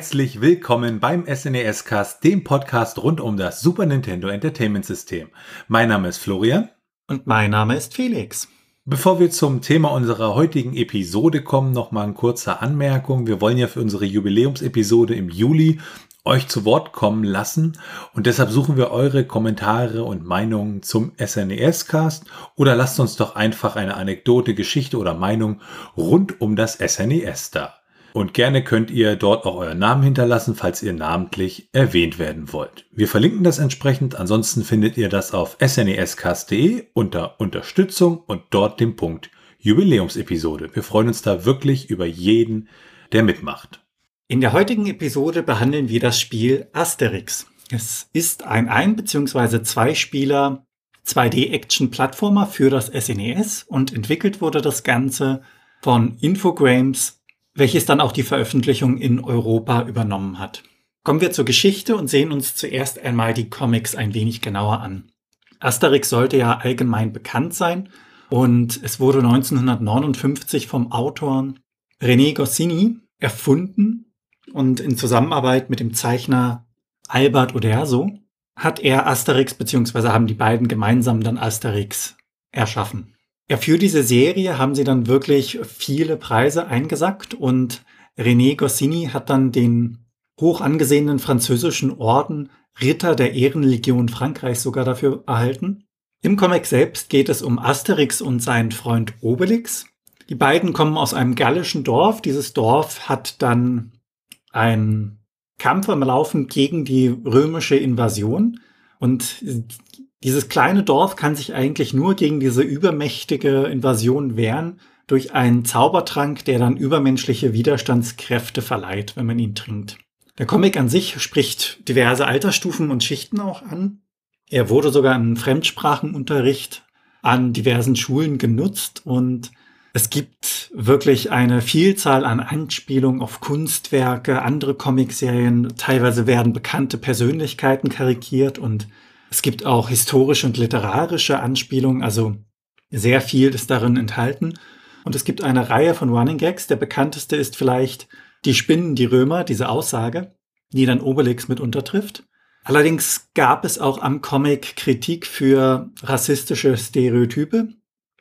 Herzlich willkommen beim SNES Cast, dem Podcast rund um das Super Nintendo Entertainment System. Mein Name ist Florian. Und mein Name ist Felix. Bevor wir zum Thema unserer heutigen Episode kommen, noch mal eine kurze Anmerkung. Wir wollen ja für unsere Jubiläumsepisode im Juli euch zu Wort kommen lassen und deshalb suchen wir eure Kommentare und Meinungen zum SNES-Cast oder lasst uns doch einfach eine Anekdote, Geschichte oder Meinung rund um das SNES da. Und gerne könnt ihr dort auch euren Namen hinterlassen, falls ihr namentlich erwähnt werden wollt. Wir verlinken das entsprechend. Ansonsten findet ihr das auf snescast.de unter Unterstützung und dort den Punkt Jubiläumsepisode. Wir freuen uns da wirklich über jeden, der mitmacht. In der heutigen Episode behandeln wir das Spiel Asterix. Es ist ein ein- bzw. zwei Spieler 2D-Action-Plattformer für das SNES und entwickelt wurde das Ganze von Infogrames welches dann auch die Veröffentlichung in Europa übernommen hat. Kommen wir zur Geschichte und sehen uns zuerst einmal die Comics ein wenig genauer an. Asterix sollte ja allgemein bekannt sein und es wurde 1959 vom Autor René Goscinny erfunden und in Zusammenarbeit mit dem Zeichner Albert Uderzo hat er Asterix bzw. haben die beiden gemeinsam dann Asterix erschaffen. Ja, für diese Serie haben sie dann wirklich viele Preise eingesackt und René Goscinny hat dann den hoch angesehenen französischen Orden Ritter der Ehrenlegion Frankreichs sogar dafür erhalten. Im Comic selbst geht es um Asterix und seinen Freund Obelix. Die beiden kommen aus einem gallischen Dorf. Dieses Dorf hat dann einen Kampf am Laufen gegen die römische Invasion. Und dieses kleine Dorf kann sich eigentlich nur gegen diese übermächtige Invasion wehren durch einen Zaubertrank, der dann übermenschliche Widerstandskräfte verleiht, wenn man ihn trinkt. Der Comic an sich spricht diverse Altersstufen und Schichten auch an. Er wurde sogar im Fremdsprachenunterricht an diversen Schulen genutzt und es gibt wirklich eine Vielzahl an Anspielungen auf Kunstwerke, andere Comicserien. Teilweise werden bekannte Persönlichkeiten karikiert und es gibt auch historische und literarische Anspielungen, also sehr viel ist darin enthalten. Und es gibt eine Reihe von Running Gags. Der bekannteste ist vielleicht Die Spinnen, die Römer, diese Aussage, die dann Obelix mit untertrifft. Allerdings gab es auch am Comic Kritik für rassistische Stereotype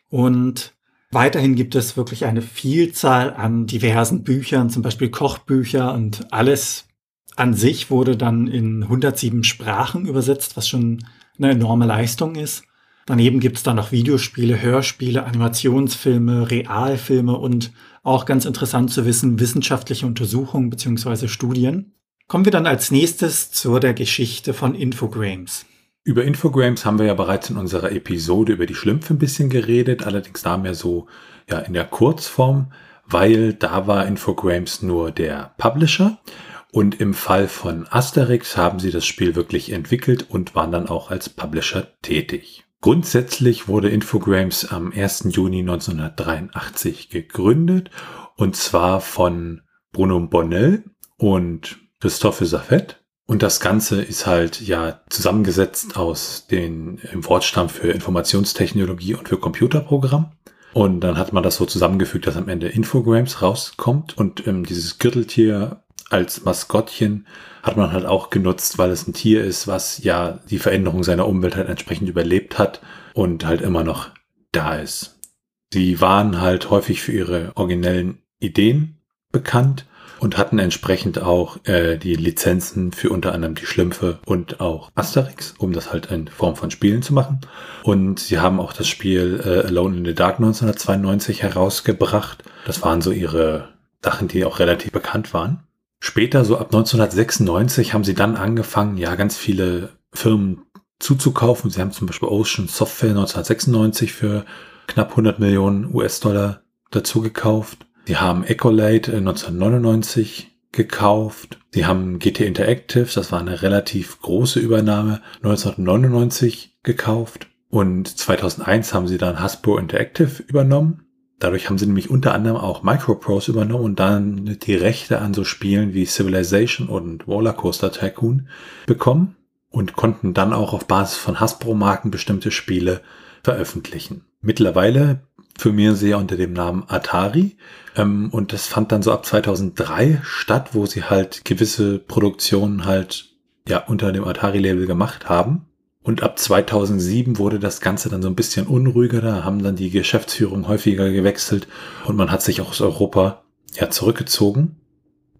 und weiterhin gibt es wirklich eine Vielzahl an diversen Büchern, zum Beispiel Kochbücher und alles an sich wurde dann in 107 Sprachen übersetzt, was schon eine enorme Leistung ist. Daneben gibt es dann noch Videospiele, Hörspiele, Animationsfilme, Realfilme und auch ganz interessant zu wissen, wissenschaftliche Untersuchungen bzw. Studien. Kommen wir dann als nächstes zu der Geschichte von Infogrames. Über Infogrames haben wir ja bereits in unserer Episode über die Schlümpfe ein bisschen geredet, allerdings da mehr so ja in der Kurzform, weil da war Infogrames nur der Publisher und im Fall von Asterix haben sie das Spiel wirklich entwickelt und waren dann auch als Publisher tätig. Grundsätzlich wurde Infogrames am 1. Juni 1983 gegründet und zwar von Bruno Bonnell und Christophe Safet. Und das Ganze ist halt ja zusammengesetzt aus den im Wortstamm für Informationstechnologie und für Computerprogramm. Und dann hat man das so zusammengefügt, dass am Ende Infogrames rauskommt und ähm, dieses Gürteltier als Maskottchen hat man halt auch genutzt, weil es ein Tier ist, was ja die Veränderung seiner Umwelt halt entsprechend überlebt hat und halt immer noch da ist. Sie waren halt häufig für ihre originellen Ideen bekannt und hatten entsprechend auch äh, die Lizenzen für unter anderem die Schlümpfe und auch Asterix, um das halt in Form von Spielen zu machen. Und sie haben auch das Spiel äh, Alone in the Dark 1992 herausgebracht. Das waren so ihre Sachen, die auch relativ bekannt waren. Später, so ab 1996, haben sie dann angefangen, ja, ganz viele Firmen zuzukaufen. Sie haben zum Beispiel Ocean Software 1996 für knapp 100 Millionen US-Dollar dazu gekauft. Sie haben Ecolate 1999 gekauft. Sie haben GT Interactive, das war eine relativ große Übernahme, 1999 gekauft. Und 2001 haben sie dann Hasbro Interactive übernommen. Dadurch haben sie nämlich unter anderem auch Microprose übernommen und dann die Rechte an so Spielen wie Civilization und Rollercoaster Tycoon bekommen und konnten dann auch auf Basis von Hasbro-Marken bestimmte Spiele veröffentlichen. Mittlerweile firmieren sie ja unter dem Namen Atari. Ähm, und das fand dann so ab 2003 statt, wo sie halt gewisse Produktionen halt ja unter dem Atari-Label gemacht haben. Und ab 2007 wurde das Ganze dann so ein bisschen unruhiger. Da haben dann die Geschäftsführung häufiger gewechselt und man hat sich auch aus Europa ja zurückgezogen.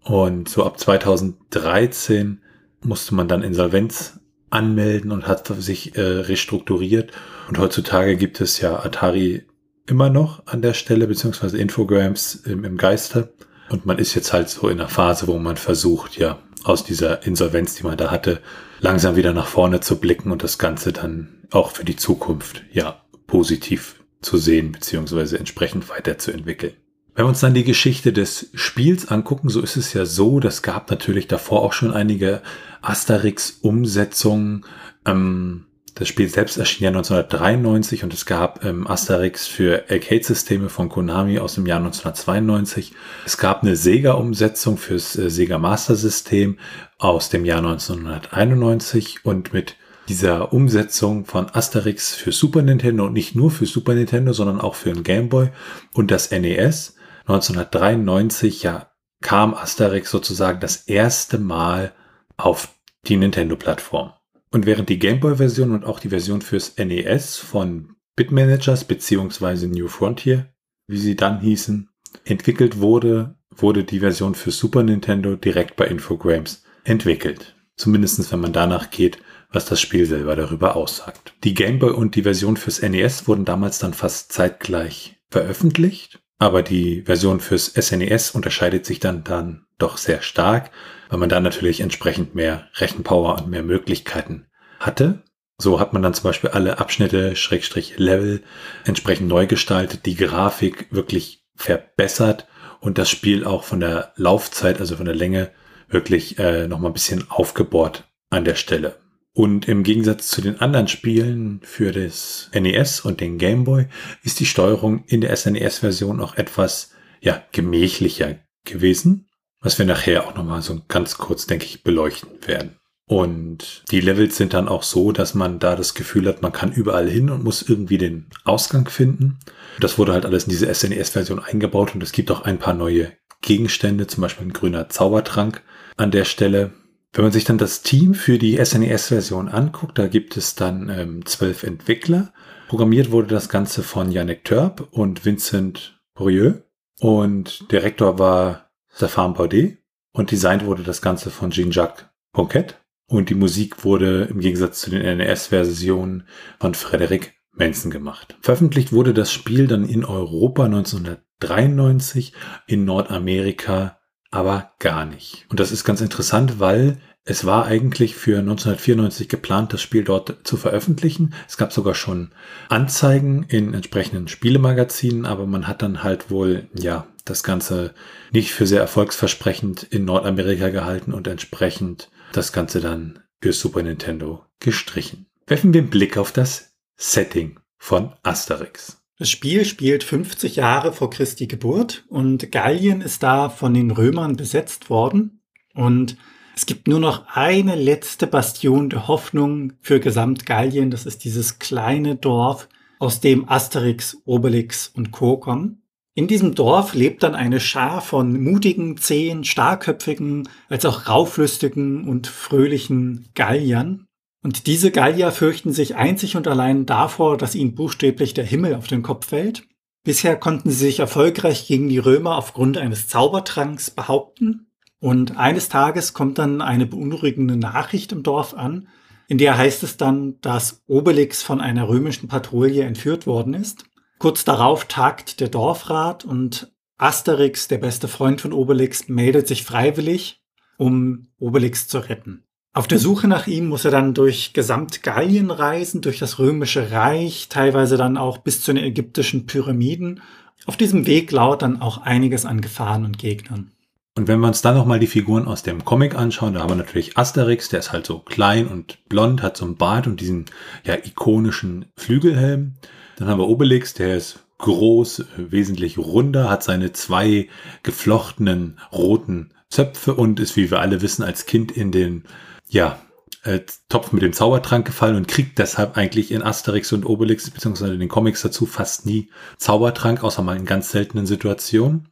Und so ab 2013 musste man dann Insolvenz anmelden und hat sich äh, restrukturiert. Und heutzutage gibt es ja Atari immer noch an der Stelle, beziehungsweise Infograms im, im Geiste. Und man ist jetzt halt so in einer Phase, wo man versucht, ja, aus dieser Insolvenz, die man da hatte, langsam wieder nach vorne zu blicken und das Ganze dann auch für die Zukunft, ja, positiv zu sehen, beziehungsweise entsprechend weiterzuentwickeln. Wenn wir uns dann die Geschichte des Spiels angucken, so ist es ja so, das gab natürlich davor auch schon einige Asterix-Umsetzungen. Ähm, das Spiel selbst erschien ja 1993 und es gab ähm, Asterix für Arcade-Systeme von Konami aus dem Jahr 1992. Es gab eine Sega-Umsetzung fürs äh, Sega Master System aus dem Jahr 1991 und mit dieser Umsetzung von Asterix für Super Nintendo und nicht nur für Super Nintendo, sondern auch für den Game Boy und das NES 1993 ja kam Asterix sozusagen das erste Mal auf die Nintendo-Plattform. Und während die Gameboy-Version und auch die Version fürs NES von Bitmanagers beziehungsweise New Frontier, wie sie dann hießen, entwickelt wurde, wurde die Version für Super Nintendo direkt bei Infogrames entwickelt. Zumindest wenn man danach geht, was das Spiel selber darüber aussagt. Die Gameboy und die Version fürs NES wurden damals dann fast zeitgleich veröffentlicht, aber die Version fürs SNES e unterscheidet sich dann, dann doch sehr stark weil man da natürlich entsprechend mehr Rechenpower und mehr Möglichkeiten hatte. So hat man dann zum Beispiel alle Abschnitte, Schrägstrich Level entsprechend neu gestaltet, die Grafik wirklich verbessert und das Spiel auch von der Laufzeit, also von der Länge, wirklich äh, nochmal ein bisschen aufgebohrt an der Stelle. Und im Gegensatz zu den anderen Spielen für das NES und den Game Boy ist die Steuerung in der SNES-Version auch etwas ja, gemächlicher gewesen was wir nachher auch nochmal so ganz kurz, denke ich, beleuchten werden. Und die Levels sind dann auch so, dass man da das Gefühl hat, man kann überall hin und muss irgendwie den Ausgang finden. Das wurde halt alles in diese SNES-Version eingebaut und es gibt auch ein paar neue Gegenstände, zum Beispiel ein grüner Zaubertrank an der Stelle. Wenn man sich dann das Team für die SNES-Version anguckt, da gibt es dann ähm, zwölf Entwickler. Programmiert wurde das Ganze von Yannick Törp und Vincent Bourieux. Und Direktor war Stefan Baudet und designt wurde das Ganze von Jean-Jacques Ponquet und die Musik wurde im Gegensatz zu den NES-Versionen von Frederick Manson gemacht. Veröffentlicht wurde das Spiel dann in Europa 1993, in Nordamerika aber gar nicht. Und das ist ganz interessant, weil es war eigentlich für 1994 geplant, das Spiel dort zu veröffentlichen. Es gab sogar schon Anzeigen in entsprechenden Spielemagazinen, aber man hat dann halt wohl, ja, das Ganze nicht für sehr erfolgsversprechend in Nordamerika gehalten und entsprechend das Ganze dann für Super Nintendo gestrichen. Werfen wir einen Blick auf das Setting von Asterix. Das Spiel spielt 50 Jahre vor Christi Geburt und Gallien ist da von den Römern besetzt worden und es gibt nur noch eine letzte Bastion der Hoffnung für Gesamtgallien. Das ist dieses kleine Dorf, aus dem Asterix, Obelix und Co. kommen. In diesem Dorf lebt dann eine Schar von mutigen, zähen, starkköpfigen, als auch rauflüstigen und fröhlichen Galliern. Und diese Gallier fürchten sich einzig und allein davor, dass ihnen buchstäblich der Himmel auf den Kopf fällt. Bisher konnten sie sich erfolgreich gegen die Römer aufgrund eines Zaubertranks behaupten. Und eines Tages kommt dann eine beunruhigende Nachricht im Dorf an, in der heißt es dann, dass Obelix von einer römischen Patrouille entführt worden ist. Kurz darauf tagt der Dorfrat und Asterix, der beste Freund von Obelix, meldet sich freiwillig, um Obelix zu retten. Auf der Suche nach ihm muss er dann durch Gesamtgallien reisen, durch das römische Reich, teilweise dann auch bis zu den ägyptischen Pyramiden. Auf diesem Weg lauert dann auch einiges an Gefahren und Gegnern. Und wenn wir uns dann nochmal die Figuren aus dem Comic anschauen, da haben wir natürlich Asterix, der ist halt so klein und blond, hat so einen Bart und diesen ja ikonischen Flügelhelm. Dann haben wir Obelix, der ist groß, wesentlich runder, hat seine zwei geflochtenen roten Zöpfe und ist, wie wir alle wissen, als Kind in den, ja, äh, Topf mit dem Zaubertrank gefallen und kriegt deshalb eigentlich in Asterix und Obelix beziehungsweise in den Comics dazu fast nie Zaubertrank, außer mal in ganz seltenen Situationen.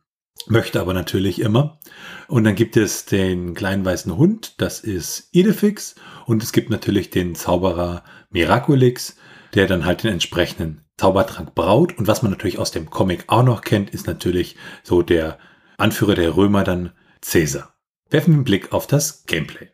Möchte aber natürlich immer. Und dann gibt es den kleinen weißen Hund, das ist Idefix. Und es gibt natürlich den Zauberer Miraculix, der dann halt den entsprechenden Zaubertrank braut. Und was man natürlich aus dem Comic auch noch kennt, ist natürlich so der Anführer der Römer dann Caesar. Werfen wir einen Blick auf das Gameplay.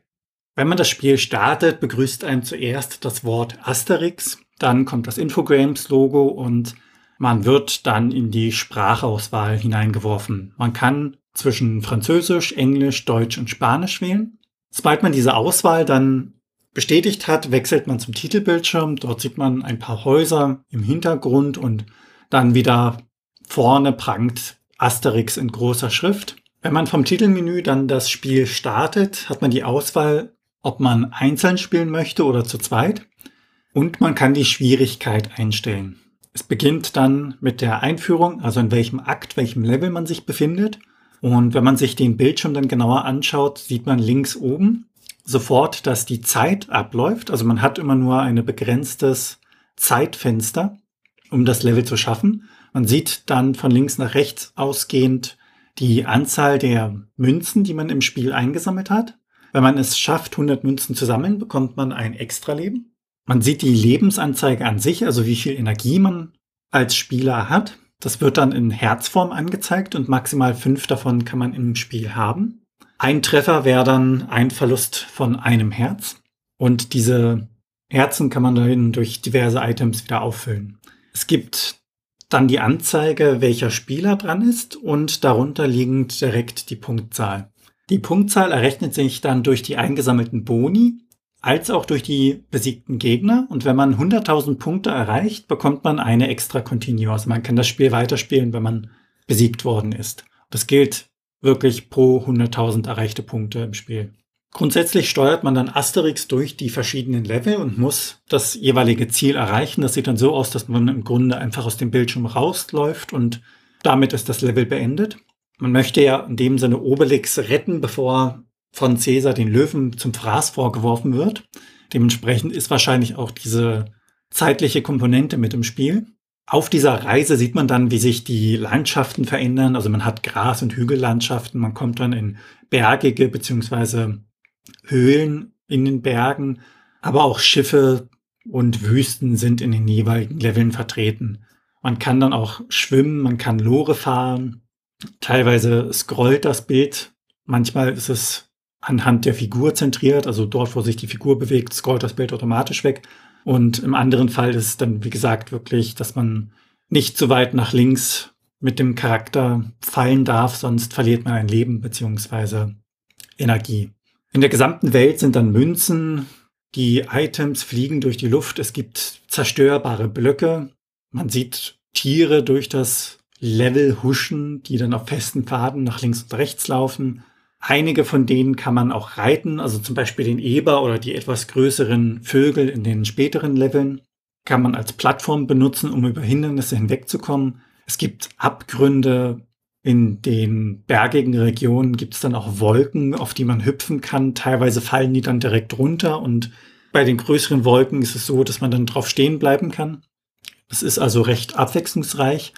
Wenn man das Spiel startet, begrüßt einem zuerst das Wort Asterix, dann kommt das Infogrames-Logo und man wird dann in die Sprachauswahl hineingeworfen. Man kann zwischen Französisch, Englisch, Deutsch und Spanisch wählen. Sobald man diese Auswahl dann bestätigt hat, wechselt man zum Titelbildschirm. Dort sieht man ein paar Häuser im Hintergrund und dann wieder vorne prangt Asterix in großer Schrift. Wenn man vom Titelmenü dann das Spiel startet, hat man die Auswahl, ob man einzeln spielen möchte oder zu zweit. Und man kann die Schwierigkeit einstellen. Es beginnt dann mit der Einführung, also in welchem Akt, welchem Level man sich befindet. Und wenn man sich den Bildschirm dann genauer anschaut, sieht man links oben sofort, dass die Zeit abläuft. Also man hat immer nur ein begrenztes Zeitfenster, um das Level zu schaffen. Man sieht dann von links nach rechts ausgehend die Anzahl der Münzen, die man im Spiel eingesammelt hat. Wenn man es schafft, 100 Münzen zu sammeln, bekommt man ein Extra-Leben. Man sieht die Lebensanzeige an sich, also wie viel Energie man als Spieler hat. Das wird dann in Herzform angezeigt und maximal fünf davon kann man im Spiel haben. Ein Treffer wäre dann ein Verlust von einem Herz. Und diese Herzen kann man dann durch diverse Items wieder auffüllen. Es gibt dann die Anzeige, welcher Spieler dran ist und darunter liegend direkt die Punktzahl. Die Punktzahl errechnet sich dann durch die eingesammelten Boni als auch durch die besiegten Gegner. Und wenn man 100.000 Punkte erreicht, bekommt man eine extra Continue. Also man kann das Spiel weiterspielen, wenn man besiegt worden ist. Das gilt wirklich pro 100.000 erreichte Punkte im Spiel. Grundsätzlich steuert man dann Asterix durch die verschiedenen Level und muss das jeweilige Ziel erreichen. Das sieht dann so aus, dass man im Grunde einfach aus dem Bildschirm rausläuft und damit ist das Level beendet. Man möchte ja in dem Sinne Obelix retten, bevor von Caesar den Löwen zum Fraß vorgeworfen wird. Dementsprechend ist wahrscheinlich auch diese zeitliche Komponente mit im Spiel. Auf dieser Reise sieht man dann, wie sich die Landschaften verändern. Also man hat Gras- und Hügellandschaften. Man kommt dann in bergige beziehungsweise Höhlen in den Bergen. Aber auch Schiffe und Wüsten sind in den jeweiligen Leveln vertreten. Man kann dann auch schwimmen, man kann Lore fahren. Teilweise scrollt das Bild. Manchmal ist es anhand der Figur zentriert, also dort, wo sich die Figur bewegt, scrollt das Bild automatisch weg. Und im anderen Fall ist es dann, wie gesagt, wirklich, dass man nicht zu weit nach links mit dem Charakter fallen darf, sonst verliert man ein Leben beziehungsweise Energie. In der gesamten Welt sind dann Münzen, die Items fliegen durch die Luft, es gibt zerstörbare Blöcke, man sieht Tiere durch das Level huschen, die dann auf festen Pfaden nach links und rechts laufen. Einige von denen kann man auch reiten, also zum Beispiel den Eber oder die etwas größeren Vögel in den späteren Leveln kann man als Plattform benutzen, um über Hindernisse hinwegzukommen. Es gibt Abgründe. In den bergigen Regionen gibt es dann auch Wolken, auf die man hüpfen kann. Teilweise fallen die dann direkt runter und bei den größeren Wolken ist es so, dass man dann drauf stehen bleiben kann. Es ist also recht abwechslungsreich.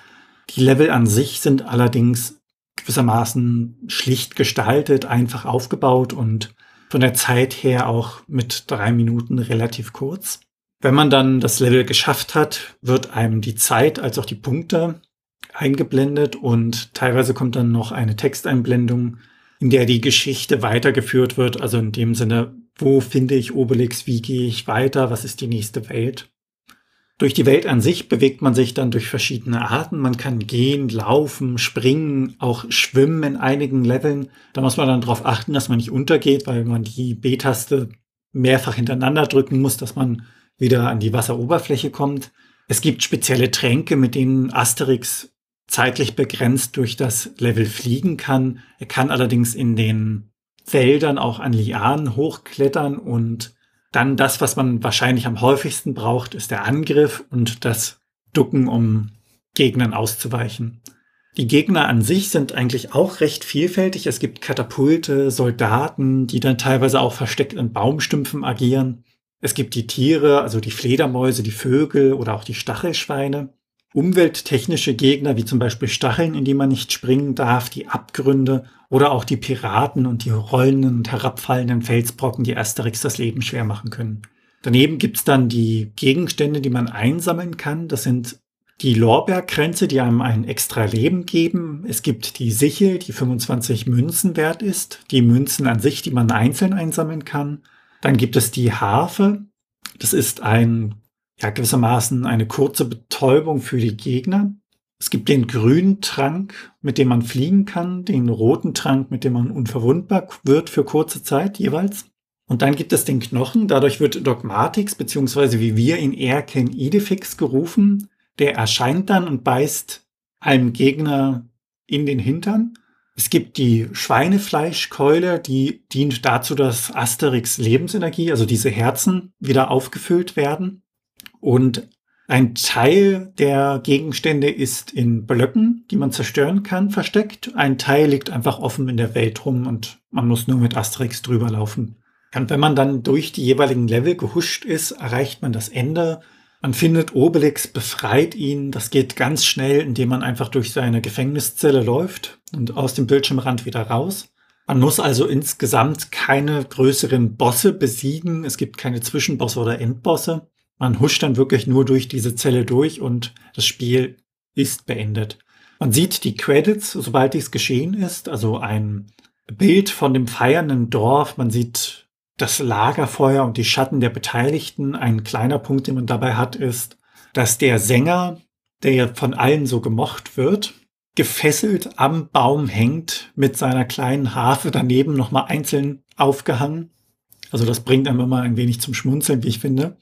Die Level an sich sind allerdings gewissermaßen schlicht gestaltet, einfach aufgebaut und von der Zeit her auch mit drei Minuten relativ kurz. Wenn man dann das Level geschafft hat, wird einem die Zeit als auch die Punkte eingeblendet und teilweise kommt dann noch eine Texteinblendung, in der die Geschichte weitergeführt wird. Also in dem Sinne, wo finde ich Obelix, wie gehe ich weiter, was ist die nächste Welt. Durch die Welt an sich bewegt man sich dann durch verschiedene Arten. Man kann gehen, laufen, springen, auch schwimmen in einigen Leveln. Da muss man dann darauf achten, dass man nicht untergeht, weil man die B-Taste mehrfach hintereinander drücken muss, dass man wieder an die Wasseroberfläche kommt. Es gibt spezielle Tränke, mit denen Asterix zeitlich begrenzt durch das Level fliegen kann. Er kann allerdings in den Wäldern auch an Lianen hochklettern und dann das, was man wahrscheinlich am häufigsten braucht, ist der Angriff und das Ducken, um Gegnern auszuweichen. Die Gegner an sich sind eigentlich auch recht vielfältig. Es gibt Katapulte, Soldaten, die dann teilweise auch versteckt in Baumstümpfen agieren. Es gibt die Tiere, also die Fledermäuse, die Vögel oder auch die Stachelschweine. Umwelttechnische Gegner, wie zum Beispiel Stacheln, in die man nicht springen darf, die Abgründe oder auch die Piraten und die rollenden und herabfallenden Felsbrocken, die Asterix das Leben schwer machen können. Daneben gibt's dann die Gegenstände, die man einsammeln kann. Das sind die Lorbeerkränze, die einem ein extra Leben geben. Es gibt die Sichel, die 25 Münzen wert ist. Die Münzen an sich, die man einzeln einsammeln kann. Dann gibt es die Harfe. Das ist ein, ja, gewissermaßen eine kurze Betäubung für die Gegner. Es gibt den grünen Trank, mit dem man fliegen kann, den roten Trank, mit dem man unverwundbar wird für kurze Zeit jeweils. Und dann gibt es den Knochen, dadurch wird Dogmatix, beziehungsweise wie wir ihn eher kennen, Idefix gerufen. Der erscheint dann und beißt einem Gegner in den Hintern. Es gibt die Schweinefleischkeule, die dient dazu, dass Asterix Lebensenergie, also diese Herzen, wieder aufgefüllt werden. Und ein Teil der Gegenstände ist in Blöcken, die man zerstören kann, versteckt. Ein Teil liegt einfach offen in der Welt rum und man muss nur mit Asterix drüber laufen. Und wenn man dann durch die jeweiligen Level gehuscht ist, erreicht man das Ende man findet Obelix, befreit ihn. Das geht ganz schnell, indem man einfach durch seine Gefängniszelle läuft und aus dem Bildschirmrand wieder raus. Man muss also insgesamt keine größeren Bosse besiegen. Es gibt keine Zwischenbosse oder Endbosse. Man huscht dann wirklich nur durch diese Zelle durch und das Spiel ist beendet. Man sieht die Credits, sobald dies geschehen ist, also ein Bild von dem feiernden Dorf. Man sieht das Lagerfeuer und die Schatten der Beteiligten. Ein kleiner Punkt, den man dabei hat, ist, dass der Sänger, der von allen so gemocht wird, gefesselt am Baum hängt mit seiner kleinen Harfe daneben nochmal einzeln aufgehangen. Also das bringt einem immer ein wenig zum Schmunzeln, wie ich finde.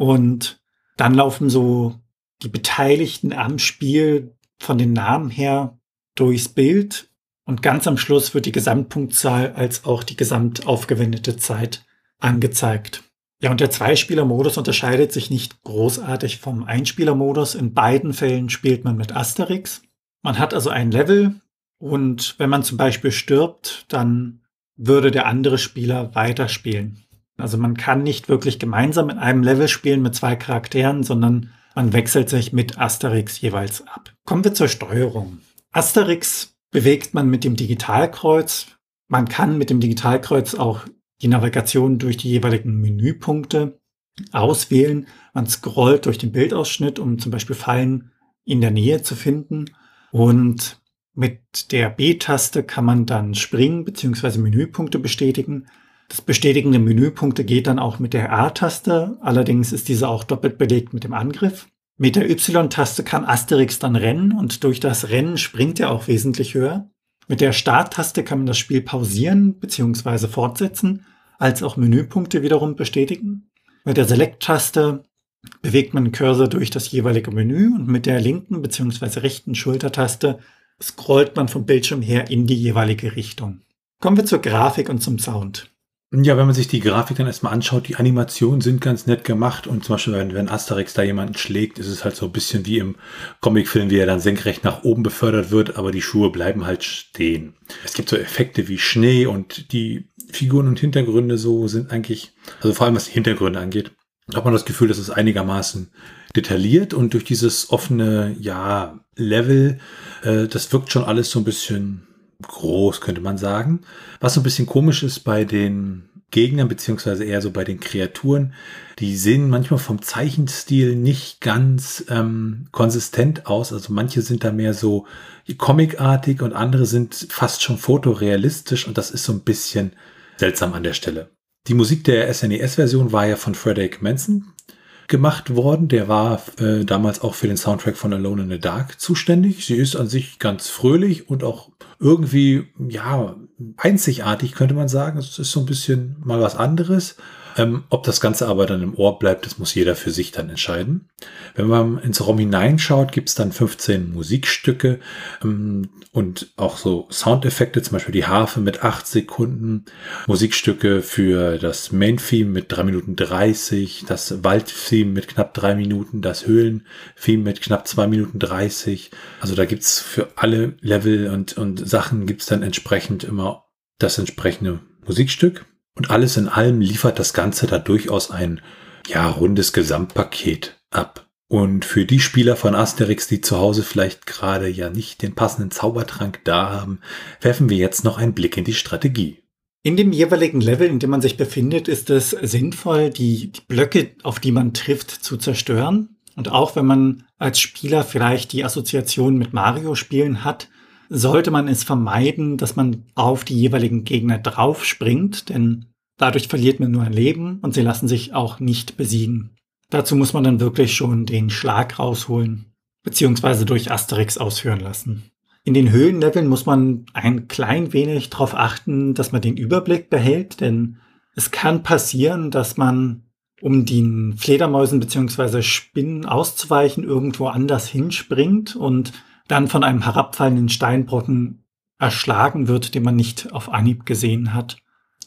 Und dann laufen so die Beteiligten am Spiel von den Namen her durchs Bild und ganz am Schluss wird die Gesamtpunktzahl als auch die gesamt aufgewendete Zeit angezeigt. Ja, und der Zweispieler-Modus unterscheidet sich nicht großartig vom Einspieler-Modus. In beiden Fällen spielt man mit Asterix. Man hat also ein Level und wenn man zum Beispiel stirbt, dann würde der andere Spieler weiterspielen. Also man kann nicht wirklich gemeinsam in einem Level spielen mit zwei Charakteren, sondern man wechselt sich mit Asterix jeweils ab. Kommen wir zur Steuerung. Asterix bewegt man mit dem Digitalkreuz. Man kann mit dem Digitalkreuz auch die Navigation durch die jeweiligen Menüpunkte auswählen. Man scrollt durch den Bildausschnitt, um zum Beispiel Fallen in der Nähe zu finden. Und mit der B-Taste kann man dann springen bzw. Menüpunkte bestätigen. Das Bestätigen der Menüpunkte geht dann auch mit der A-Taste. Allerdings ist diese auch doppelt belegt mit dem Angriff. Mit der Y-Taste kann Asterix dann rennen und durch das Rennen springt er auch wesentlich höher. Mit der Start-Taste kann man das Spiel pausieren bzw. fortsetzen, als auch Menüpunkte wiederum bestätigen. Mit der Select-Taste bewegt man den Cursor durch das jeweilige Menü und mit der linken bzw. rechten Schultertaste scrollt man vom Bildschirm her in die jeweilige Richtung. Kommen wir zur Grafik und zum Sound. Ja, wenn man sich die Grafik dann erstmal anschaut, die Animationen sind ganz nett gemacht und zum Beispiel, wenn, wenn Asterix da jemanden schlägt, ist es halt so ein bisschen wie im Comicfilm, wie er dann senkrecht nach oben befördert wird, aber die Schuhe bleiben halt stehen. Es gibt so Effekte wie Schnee und die Figuren und Hintergründe so sind eigentlich, also vor allem was die Hintergründe angeht, hat man das Gefühl, dass es einigermaßen detailliert und durch dieses offene, ja, Level, äh, das wirkt schon alles so ein bisschen groß, könnte man sagen. Was so ein bisschen komisch ist bei den Gegnern, beziehungsweise eher so bei den Kreaturen, die sehen manchmal vom Zeichenstil nicht ganz ähm, konsistent aus. Also manche sind da mehr so comicartig und andere sind fast schon fotorealistisch und das ist so ein bisschen seltsam an der Stelle. Die Musik der SNES-Version war ja von Frederick Manson gemacht worden. Der war äh, damals auch für den Soundtrack von Alone in the Dark zuständig. Sie ist an sich ganz fröhlich und auch irgendwie, ja, einzigartig, könnte man sagen. Es ist so ein bisschen mal was anderes. Ähm, ob das Ganze aber dann im Ohr bleibt, das muss jeder für sich dann entscheiden. Wenn man ins ROM hineinschaut, gibt es dann 15 Musikstücke ähm, und auch so Soundeffekte, zum Beispiel die Harfe mit 8 Sekunden, Musikstücke für das Main-Theme mit 3 Minuten 30, das Wald-Theme mit knapp 3 Minuten, das Höhlen-Theme mit knapp 2 Minuten 30. Also da gibt's für alle Level und, und Sachen gibt's dann entsprechend immer das entsprechende Musikstück. Und alles in allem liefert das Ganze da durchaus ein, ja, rundes Gesamtpaket ab. Und für die Spieler von Asterix, die zu Hause vielleicht gerade ja nicht den passenden Zaubertrank da haben, werfen wir jetzt noch einen Blick in die Strategie. In dem jeweiligen Level, in dem man sich befindet, ist es sinnvoll, die, die Blöcke, auf die man trifft, zu zerstören. Und auch wenn man als Spieler vielleicht die Assoziation mit Mario-Spielen hat, sollte man es vermeiden, dass man auf die jeweiligen Gegner draufspringt, denn Dadurch verliert man nur ein Leben und sie lassen sich auch nicht besiegen. Dazu muss man dann wirklich schon den Schlag rausholen, beziehungsweise durch Asterix ausführen lassen. In den Höhlenleveln muss man ein klein wenig darauf achten, dass man den Überblick behält, denn es kann passieren, dass man, um den Fledermäusen beziehungsweise Spinnen auszuweichen, irgendwo anders hinspringt und dann von einem herabfallenden Steinbrocken erschlagen wird, den man nicht auf Anhieb gesehen hat.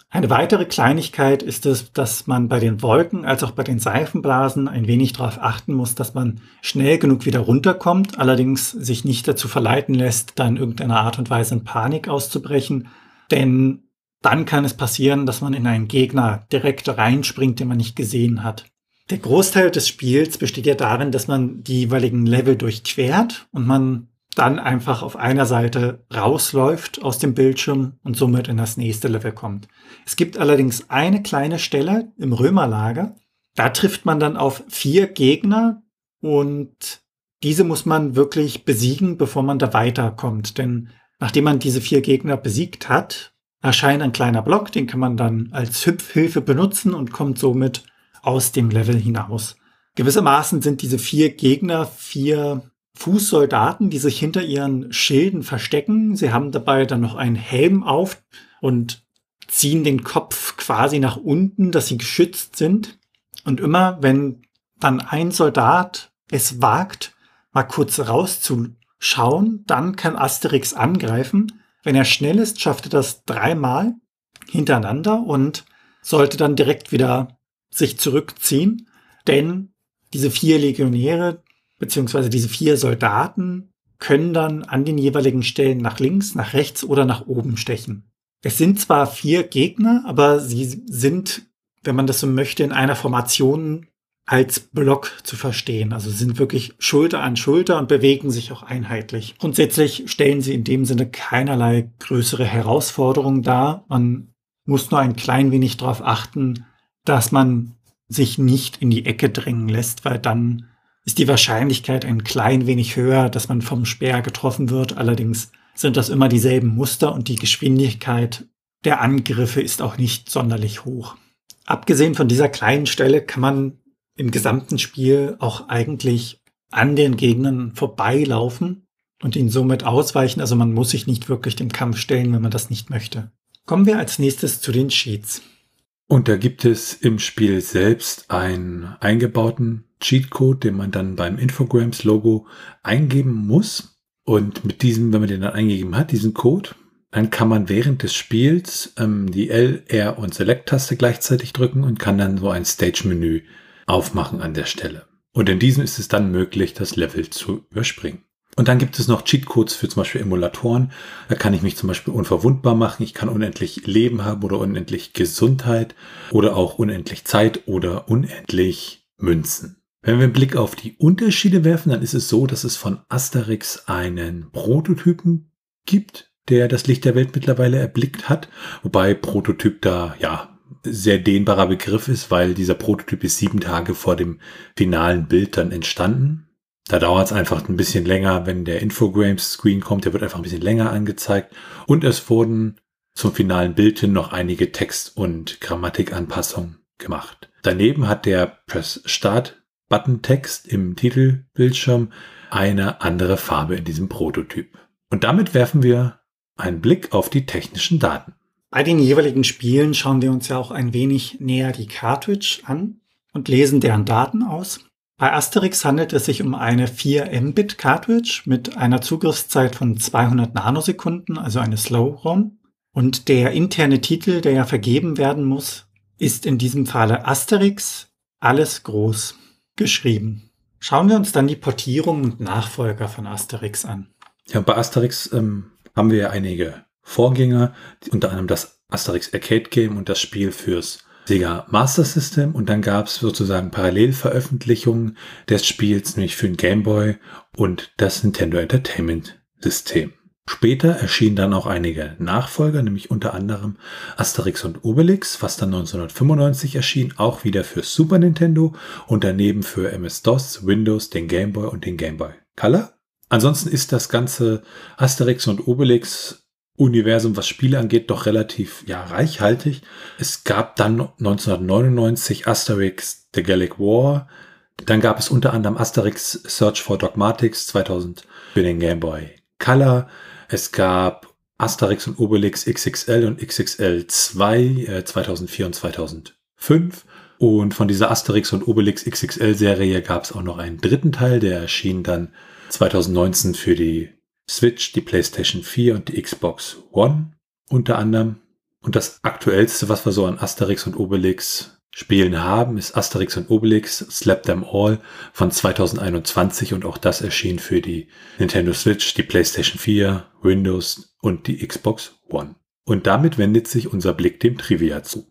Eine weitere Kleinigkeit ist es, dass man bei den Wolken als auch bei den Seifenblasen ein wenig darauf achten muss, dass man schnell genug wieder runterkommt, allerdings sich nicht dazu verleiten lässt, da in irgendeiner Art und Weise in Panik auszubrechen, denn dann kann es passieren, dass man in einen Gegner direkt reinspringt, den man nicht gesehen hat. Der Großteil des Spiels besteht ja darin, dass man die jeweiligen Level durchquert und man dann einfach auf einer Seite rausläuft aus dem Bildschirm und somit in das nächste Level kommt. Es gibt allerdings eine kleine Stelle im Römerlager. Da trifft man dann auf vier Gegner und diese muss man wirklich besiegen, bevor man da weiterkommt. Denn nachdem man diese vier Gegner besiegt hat, erscheint ein kleiner Block, den kann man dann als Hüpfhilfe benutzen und kommt somit aus dem Level hinaus. Gewissermaßen sind diese vier Gegner vier Fußsoldaten, die sich hinter ihren Schilden verstecken. Sie haben dabei dann noch einen Helm auf und ziehen den Kopf quasi nach unten, dass sie geschützt sind. Und immer, wenn dann ein Soldat es wagt, mal kurz rauszuschauen, dann kann Asterix angreifen. Wenn er schnell ist, schafft er das dreimal hintereinander und sollte dann direkt wieder sich zurückziehen. Denn diese vier Legionäre, beziehungsweise diese vier Soldaten können dann an den jeweiligen Stellen nach links, nach rechts oder nach oben stechen. Es sind zwar vier Gegner, aber sie sind, wenn man das so möchte, in einer Formation als Block zu verstehen. Also sind wirklich Schulter an Schulter und bewegen sich auch einheitlich. Grundsätzlich stellen sie in dem Sinne keinerlei größere Herausforderungen dar. Man muss nur ein klein wenig darauf achten, dass man sich nicht in die Ecke drängen lässt, weil dann ist die Wahrscheinlichkeit ein klein wenig höher, dass man vom Speer getroffen wird. Allerdings sind das immer dieselben Muster und die Geschwindigkeit der Angriffe ist auch nicht sonderlich hoch. Abgesehen von dieser kleinen Stelle kann man im gesamten Spiel auch eigentlich an den Gegnern vorbeilaufen und ihnen somit ausweichen. Also man muss sich nicht wirklich dem Kampf stellen, wenn man das nicht möchte. Kommen wir als nächstes zu den Cheats. Und da gibt es im Spiel selbst einen eingebauten Cheatcode, den man dann beim Infogrames-Logo eingeben muss. Und mit diesem, wenn man den dann eingegeben hat, diesen Code, dann kann man während des Spiels ähm, die L, R und Select-Taste gleichzeitig drücken und kann dann so ein Stage-Menü aufmachen an der Stelle. Und in diesem ist es dann möglich, das Level zu überspringen. Und dann gibt es noch Cheatcodes für zum Beispiel Emulatoren. Da kann ich mich zum Beispiel unverwundbar machen. Ich kann unendlich Leben haben oder unendlich Gesundheit oder auch unendlich Zeit oder unendlich Münzen. Wenn wir einen Blick auf die Unterschiede werfen, dann ist es so, dass es von Asterix einen Prototypen gibt, der das Licht der Welt mittlerweile erblickt hat. Wobei Prototyp da, ja, sehr dehnbarer Begriff ist, weil dieser Prototyp ist sieben Tage vor dem finalen Bild dann entstanden. Da dauert es einfach ein bisschen länger, wenn der Infogrames-Screen kommt, der wird einfach ein bisschen länger angezeigt. Und es wurden zum finalen Bild hin noch einige Text- und Grammatikanpassungen gemacht. Daneben hat der Press Start Button-Text im Titelbildschirm eine andere Farbe in diesem Prototyp. Und damit werfen wir einen Blick auf die technischen Daten. Bei den jeweiligen Spielen schauen wir uns ja auch ein wenig näher die Cartridge an und lesen deren Daten aus. Bei Asterix handelt es sich um eine 4 Mbit Cartridge mit einer Zugriffszeit von 200 Nanosekunden, also eine Slow ROM. Und der interne Titel, der ja vergeben werden muss, ist in diesem Falle Asterix, alles groß geschrieben. Schauen wir uns dann die Portierung und Nachfolger von Asterix an. Ja, bei Asterix ähm, haben wir ja einige Vorgänger, unter anderem das Asterix Arcade Game und das Spiel fürs Sega Master System und dann gab es sozusagen Parallelveröffentlichungen des Spiels, nämlich für den Game Boy und das Nintendo Entertainment System. Später erschienen dann auch einige Nachfolger, nämlich unter anderem Asterix und Obelix, was dann 1995 erschien, auch wieder für Super Nintendo und daneben für MS-DOS, Windows, den Game Boy und den Game Boy Color. Ansonsten ist das ganze Asterix und Obelix Universum, was Spiele angeht, doch relativ ja, reichhaltig. Es gab dann 1999 Asterix The Gallic War. Dann gab es unter anderem Asterix Search for Dogmatics 2000 für den Game Boy Color. Es gab Asterix und Obelix XXL und XXL 2 äh, 2004 und 2005. Und von dieser Asterix und Obelix XXL Serie gab es auch noch einen dritten Teil, der erschien dann 2019 für die Switch, die PlayStation 4 und die Xbox One unter anderem. Und das aktuellste, was wir so an Asterix und Obelix Spielen haben, ist Asterix und Obelix Slap Them All von 2021 und auch das erschien für die Nintendo Switch, die PlayStation 4, Windows und die Xbox One. Und damit wendet sich unser Blick dem Trivia zu.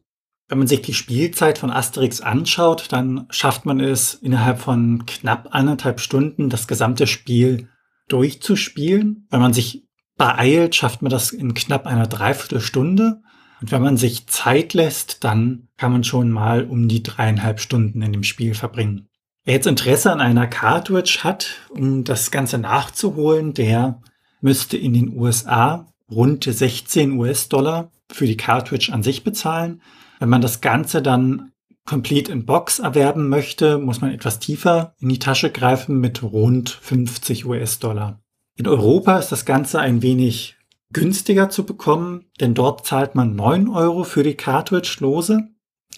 Wenn man sich die Spielzeit von Asterix anschaut, dann schafft man es innerhalb von knapp anderthalb Stunden das gesamte Spiel durchzuspielen. Wenn man sich beeilt, schafft man das in knapp einer Dreiviertelstunde. Und wenn man sich Zeit lässt, dann kann man schon mal um die dreieinhalb Stunden in dem Spiel verbringen. Wer jetzt Interesse an einer Cartridge hat, um das Ganze nachzuholen, der müsste in den USA rund 16 US-Dollar für die Cartridge an sich bezahlen. Wenn man das Ganze dann Complete in Box erwerben möchte, muss man etwas tiefer in die Tasche greifen mit rund 50 US-Dollar. In Europa ist das Ganze ein wenig günstiger zu bekommen, denn dort zahlt man 9 Euro für die Cartridge-Lose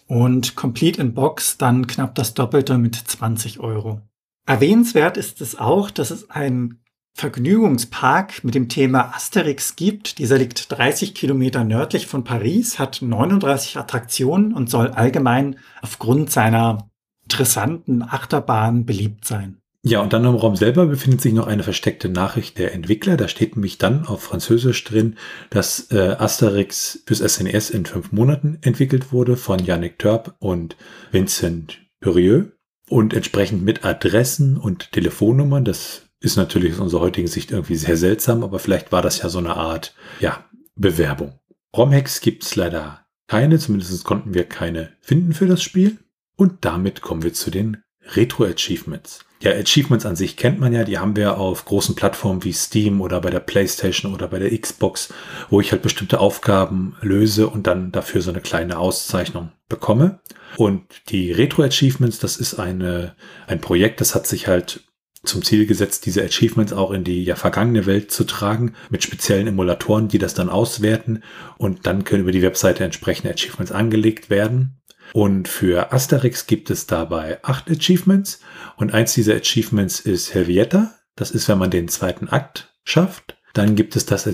und Complete in Box dann knapp das Doppelte mit 20 Euro. Erwähnenswert ist es auch, dass es ein Vergnügungspark mit dem Thema Asterix gibt. Dieser liegt 30 Kilometer nördlich von Paris, hat 39 Attraktionen und soll allgemein aufgrund seiner interessanten Achterbahn beliebt sein. Ja, und dann im Raum selber befindet sich noch eine versteckte Nachricht der Entwickler. Da steht nämlich dann auf Französisch drin, dass äh, Asterix fürs SNES in fünf Monaten entwickelt wurde von Yannick Törp und Vincent Purieux und entsprechend mit Adressen und Telefonnummern. Das ist natürlich aus unserer heutigen Sicht irgendwie sehr seltsam, aber vielleicht war das ja so eine Art, ja, Bewerbung. Romhacks gibt es leider keine, zumindest konnten wir keine finden für das Spiel. Und damit kommen wir zu den Retro-Achievements. Ja, Achievements an sich kennt man ja, die haben wir auf großen Plattformen wie Steam oder bei der PlayStation oder bei der Xbox, wo ich halt bestimmte Aufgaben löse und dann dafür so eine kleine Auszeichnung bekomme. Und die Retro-Achievements, das ist eine, ein Projekt, das hat sich halt zum Ziel gesetzt, diese Achievements auch in die ja vergangene Welt zu tragen, mit speziellen Emulatoren, die das dann auswerten und dann können über die Webseite entsprechende Achievements angelegt werden. Und für Asterix gibt es dabei acht Achievements und eins dieser Achievements ist Helvietta. Das ist, wenn man den zweiten Akt schafft. Dann gibt es das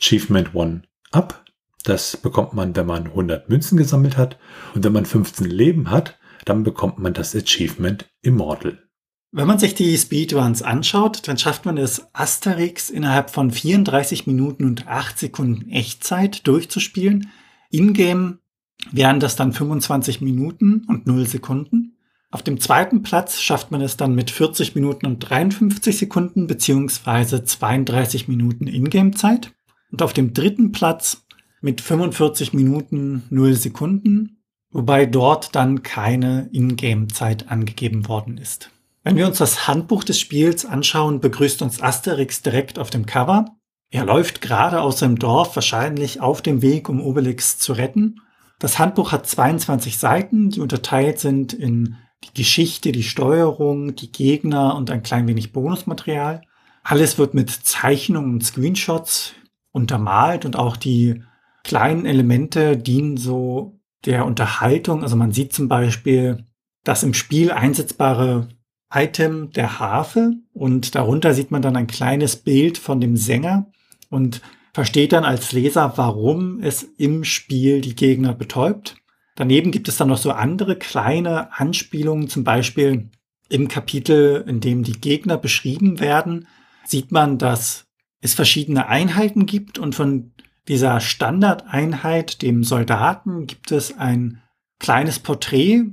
Achievement One Up. Das bekommt man, wenn man 100 Münzen gesammelt hat. Und wenn man 15 Leben hat, dann bekommt man das Achievement Immortal. Wenn man sich die Speedruns anschaut, dann schafft man es, Asterix innerhalb von 34 Minuten und 8 Sekunden Echtzeit durchzuspielen. Ingame wären das dann 25 Minuten und 0 Sekunden. Auf dem zweiten Platz schafft man es dann mit 40 Minuten und 53 Sekunden beziehungsweise 32 Minuten Ingame-Zeit. Und auf dem dritten Platz mit 45 Minuten 0 Sekunden, wobei dort dann keine Ingame-Zeit angegeben worden ist. Wenn wir uns das Handbuch des Spiels anschauen, begrüßt uns Asterix direkt auf dem Cover. Er läuft gerade aus seinem Dorf, wahrscheinlich auf dem Weg, um Obelix zu retten. Das Handbuch hat 22 Seiten, die unterteilt sind in die Geschichte, die Steuerung, die Gegner und ein klein wenig Bonusmaterial. Alles wird mit Zeichnungen und Screenshots untermalt und auch die kleinen Elemente dienen so der Unterhaltung. Also man sieht zum Beispiel das im Spiel einsetzbare Item der Harfe und darunter sieht man dann ein kleines Bild von dem Sänger und versteht dann als Leser, warum es im Spiel die Gegner betäubt. Daneben gibt es dann noch so andere kleine Anspielungen, zum Beispiel im Kapitel, in dem die Gegner beschrieben werden, sieht man, dass es verschiedene Einheiten gibt und von dieser Standardeinheit, dem Soldaten, gibt es ein kleines Porträt,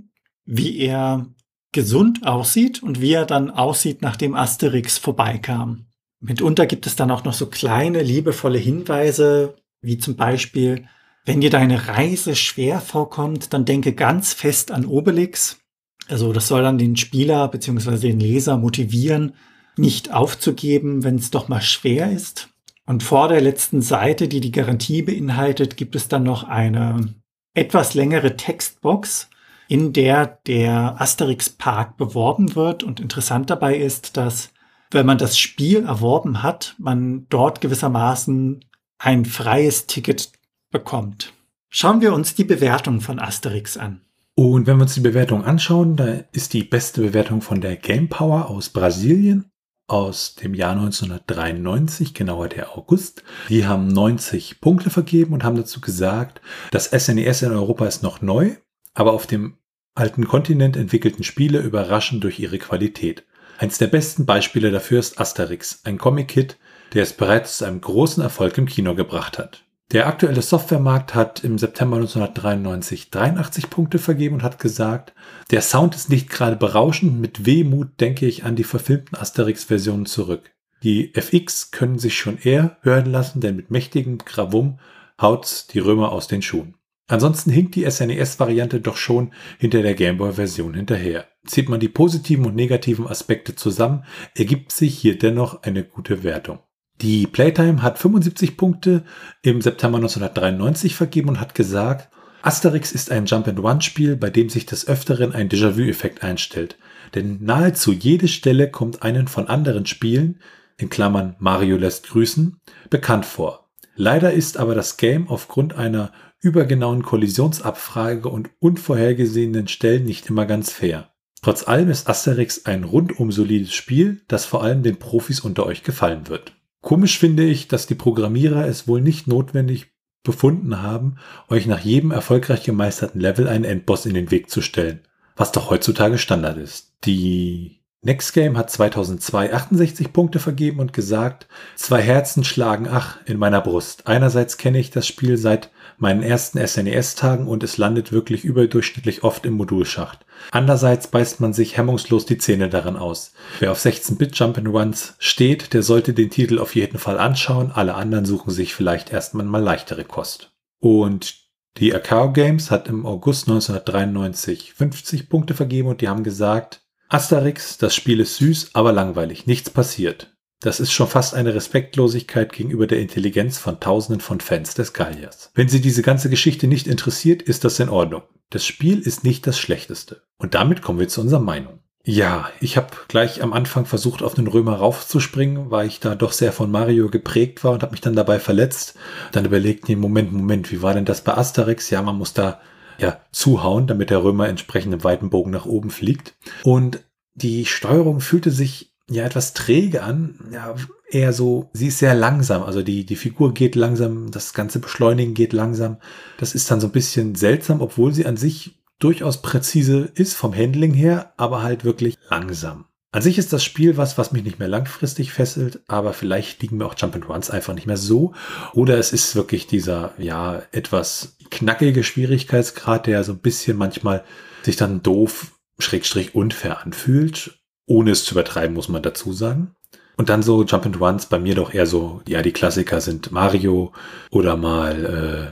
wie er gesund aussieht und wie er dann aussieht, nachdem Asterix vorbeikam. Mitunter gibt es dann auch noch so kleine, liebevolle Hinweise, wie zum Beispiel, wenn dir deine Reise schwer vorkommt, dann denke ganz fest an Obelix. Also das soll dann den Spieler bzw. den Leser motivieren, nicht aufzugeben, wenn es doch mal schwer ist. Und vor der letzten Seite, die die Garantie beinhaltet, gibt es dann noch eine etwas längere Textbox, in der der Asterix Park beworben wird. Und interessant dabei ist, dass wenn man das Spiel erworben hat, man dort gewissermaßen ein freies Ticket bekommt. Schauen wir uns die Bewertung von Asterix an. Und wenn wir uns die Bewertung anschauen, da ist die beste Bewertung von der Game Power aus Brasilien aus dem Jahr 1993, genauer der August. Die haben 90 Punkte vergeben und haben dazu gesagt, das SNES e in Europa ist noch neu, aber auf dem alten Kontinent entwickelten Spiele überraschen durch ihre Qualität. Eins der besten Beispiele dafür ist Asterix, ein Comic-Hit, der es bereits zu einem großen Erfolg im Kino gebracht hat. Der aktuelle Softwaremarkt hat im September 1993 83 Punkte vergeben und hat gesagt, der Sound ist nicht gerade berauschend, mit Wehmut denke ich an die verfilmten Asterix-Versionen zurück. Die FX können sich schon eher hören lassen, denn mit mächtigem Gravum haut's die Römer aus den Schuhen. Ansonsten hinkt die SNES-Variante doch schon hinter der Gameboy-Version hinterher. Zieht man die positiven und negativen Aspekte zusammen, ergibt sich hier dennoch eine gute Wertung. Die Playtime hat 75 Punkte im September 1993 vergeben und hat gesagt, Asterix ist ein Jump-and-Run-Spiel, bei dem sich des Öfteren ein Déjà-vu-Effekt einstellt. Denn nahezu jede Stelle kommt einen von anderen Spielen, in Klammern Mario lässt grüßen, bekannt vor. Leider ist aber das Game aufgrund einer übergenauen Kollisionsabfrage und unvorhergesehenen Stellen nicht immer ganz fair. Trotz allem ist Asterix ein rundum solides Spiel, das vor allem den Profis unter euch gefallen wird. Komisch finde ich, dass die Programmierer es wohl nicht notwendig befunden haben, euch nach jedem erfolgreich gemeisterten Level einen Endboss in den Weg zu stellen, was doch heutzutage Standard ist. Die Next Game hat 2002 68 Punkte vergeben und gesagt, zwei Herzen schlagen ach in meiner Brust. Einerseits kenne ich das Spiel seit meinen ersten SNES-Tagen und es landet wirklich überdurchschnittlich oft im Modulschacht. Andererseits beißt man sich hemmungslos die Zähne daran aus. Wer auf 16-Bit Jump'n'Runs steht, der sollte den Titel auf jeden Fall anschauen. Alle anderen suchen sich vielleicht erstmal mal leichtere Kost. Und die Akao Games hat im August 1993 50 Punkte vergeben und die haben gesagt, Asterix, das Spiel ist süß, aber langweilig, nichts passiert. Das ist schon fast eine Respektlosigkeit gegenüber der Intelligenz von Tausenden von Fans des Galliers. Wenn Sie diese ganze Geschichte nicht interessiert, ist das in Ordnung. Das Spiel ist nicht das Schlechteste. Und damit kommen wir zu unserer Meinung. Ja, ich habe gleich am Anfang versucht, auf den Römer raufzuspringen, weil ich da doch sehr von Mario geprägt war und habe mich dann dabei verletzt. Dann überlegt, nee, Moment, Moment, wie war denn das bei Asterix? Ja, man muss da ja zuhauen, damit der Römer entsprechend im weiten Bogen nach oben fliegt. Und die Steuerung fühlte sich ja etwas träge an. Ja, eher so, sie ist sehr langsam. Also die, die Figur geht langsam, das ganze Beschleunigen geht langsam. Das ist dann so ein bisschen seltsam, obwohl sie an sich durchaus präzise ist vom Handling her, aber halt wirklich langsam. An sich ist das Spiel was, was mich nicht mehr langfristig fesselt, aber vielleicht liegen mir auch Jump and Runs einfach nicht mehr so. Oder es ist wirklich dieser, ja, etwas knackige Schwierigkeitsgrad, der so ein bisschen manchmal sich dann doof, schrägstrich unfair anfühlt ohne es zu übertreiben, muss man dazu sagen. Und dann so Jump and Runs bei mir doch eher so, ja, die Klassiker sind Mario oder mal,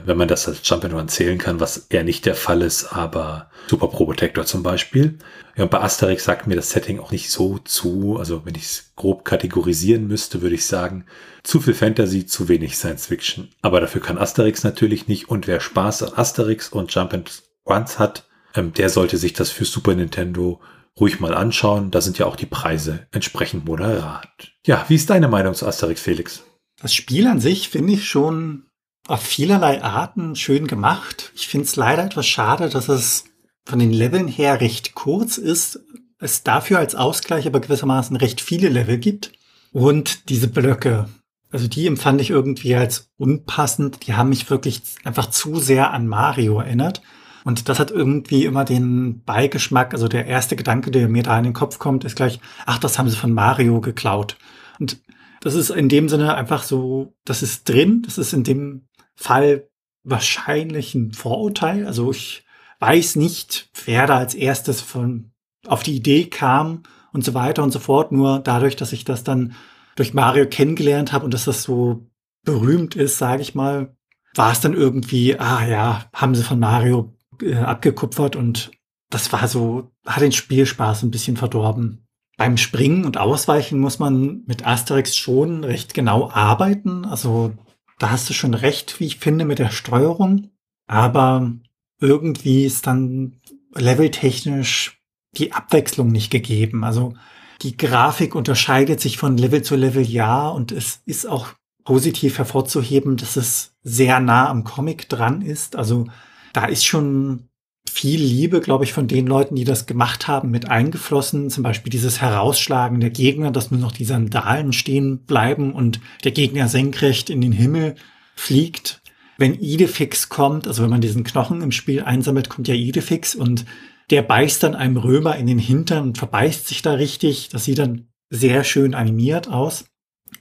äh, wenn man das als Jump and Run zählen kann, was eher nicht der Fall ist, aber Super Pro Protector zum Beispiel. Ja, und bei Asterix sagt mir das Setting auch nicht so zu. Also wenn ich es grob kategorisieren müsste, würde ich sagen, zu viel Fantasy, zu wenig Science Fiction. Aber dafür kann Asterix natürlich nicht. Und wer Spaß an Asterix und Jump and Runs hat, ähm, der sollte sich das für Super Nintendo ruhig mal anschauen. Da sind ja auch die Preise entsprechend moderat. Ja, wie ist deine Meinung zu Asterix, Felix? Das Spiel an sich finde ich schon auf vielerlei Arten schön gemacht. Ich finde es leider etwas schade, dass es von den Leveln her recht kurz ist, es dafür als Ausgleich aber gewissermaßen recht viele Level gibt. Und diese Blöcke, also die empfand ich irgendwie als unpassend. Die haben mich wirklich einfach zu sehr an Mario erinnert. Und das hat irgendwie immer den Beigeschmack. Also der erste Gedanke, der mir da in den Kopf kommt, ist gleich, ach, das haben sie von Mario geklaut. Und das ist in dem Sinne einfach so, das ist drin. Das ist in dem Fall wahrscheinlich ein Vorurteil. Also ich weiß nicht, wer da als erstes von auf die Idee kam und so weiter und so fort. Nur dadurch, dass ich das dann durch Mario kennengelernt habe und dass das so berühmt ist, sage ich mal, war es dann irgendwie, ah ja, haben sie von Mario äh, abgekupfert und das war so, hat den Spielspaß ein bisschen verdorben. Beim Springen und Ausweichen muss man mit Asterix schon recht genau arbeiten. Also da hast du schon recht, wie ich finde, mit der Steuerung. Aber irgendwie ist dann leveltechnisch die Abwechslung nicht gegeben. Also die Grafik unterscheidet sich von Level zu Level, ja, und es ist auch positiv hervorzuheben, dass es sehr nah am Comic dran ist. Also da ist schon viel Liebe, glaube ich, von den Leuten, die das gemacht haben, mit eingeflossen. Zum Beispiel dieses Herausschlagen der Gegner, dass nur noch die Sandalen stehen bleiben und der Gegner senkrecht in den Himmel fliegt. Wenn Idefix kommt, also wenn man diesen Knochen im Spiel einsammelt, kommt ja Idefix und der beißt dann einem Römer in den Hintern und verbeißt sich da richtig. Das sieht dann sehr schön animiert aus.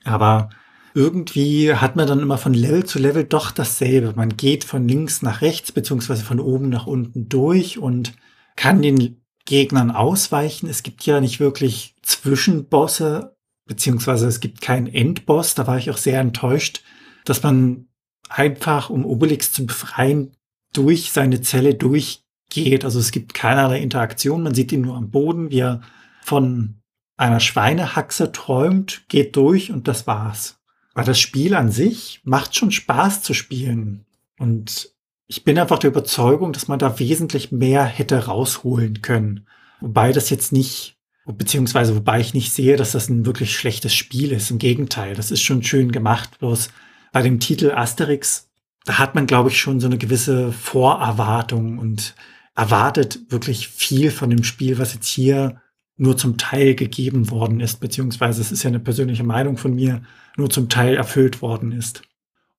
Aber irgendwie hat man dann immer von Level zu Level doch dasselbe. Man geht von links nach rechts beziehungsweise von oben nach unten durch und kann den Gegnern ausweichen. Es gibt ja nicht wirklich Zwischenbosse, beziehungsweise es gibt keinen Endboss. Da war ich auch sehr enttäuscht, dass man einfach, um Obelix zu befreien, durch seine Zelle durchgeht. Also es gibt keinerlei Interaktion. Man sieht ihn nur am Boden, wie er von einer Schweinehaxe träumt, geht durch und das war's. Aber das Spiel an sich macht schon Spaß zu spielen. Und ich bin einfach der Überzeugung, dass man da wesentlich mehr hätte rausholen können. Wobei das jetzt nicht, beziehungsweise wobei ich nicht sehe, dass das ein wirklich schlechtes Spiel ist. Im Gegenteil, das ist schon schön gemacht. Bloß bei dem Titel Asterix, da hat man, glaube ich, schon so eine gewisse Vorerwartung und erwartet wirklich viel von dem Spiel, was jetzt hier nur zum Teil gegeben worden ist, beziehungsweise es ist ja eine persönliche Meinung von mir, nur zum Teil erfüllt worden ist.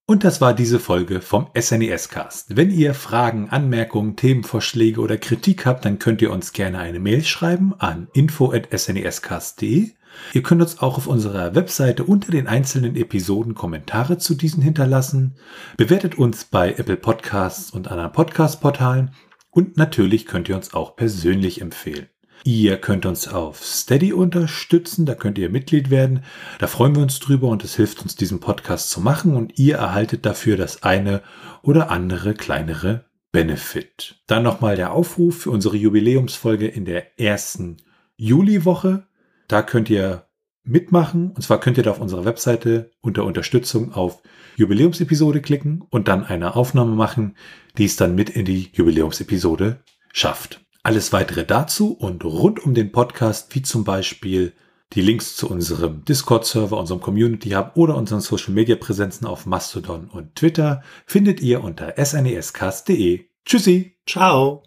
Und das war diese Folge vom SNES Cast. Wenn ihr Fragen, Anmerkungen, Themenvorschläge oder Kritik habt, dann könnt ihr uns gerne eine Mail schreiben an info@snescast.de. Ihr könnt uns auch auf unserer Webseite unter den einzelnen Episoden Kommentare zu diesen hinterlassen. Bewertet uns bei Apple Podcasts und anderen Podcast-Portalen und natürlich könnt ihr uns auch persönlich empfehlen. Ihr könnt uns auf Steady unterstützen, da könnt ihr Mitglied werden. Da freuen wir uns drüber und es hilft uns, diesen Podcast zu machen und ihr erhaltet dafür das eine oder andere kleinere Benefit. Dann nochmal der Aufruf für unsere Jubiläumsfolge in der ersten Juliwoche. Da könnt ihr mitmachen. Und zwar könnt ihr da auf unserer Webseite unter Unterstützung auf Jubiläumsepisode klicken und dann eine Aufnahme machen, die es dann mit in die Jubiläumsepisode schafft. Alles weitere dazu und rund um den Podcast, wie zum Beispiel die Links zu unserem Discord-Server, unserem Community Hub oder unseren Social-Media-Präsenzen auf Mastodon und Twitter, findet ihr unter snescast.de. Tschüssi. Ciao.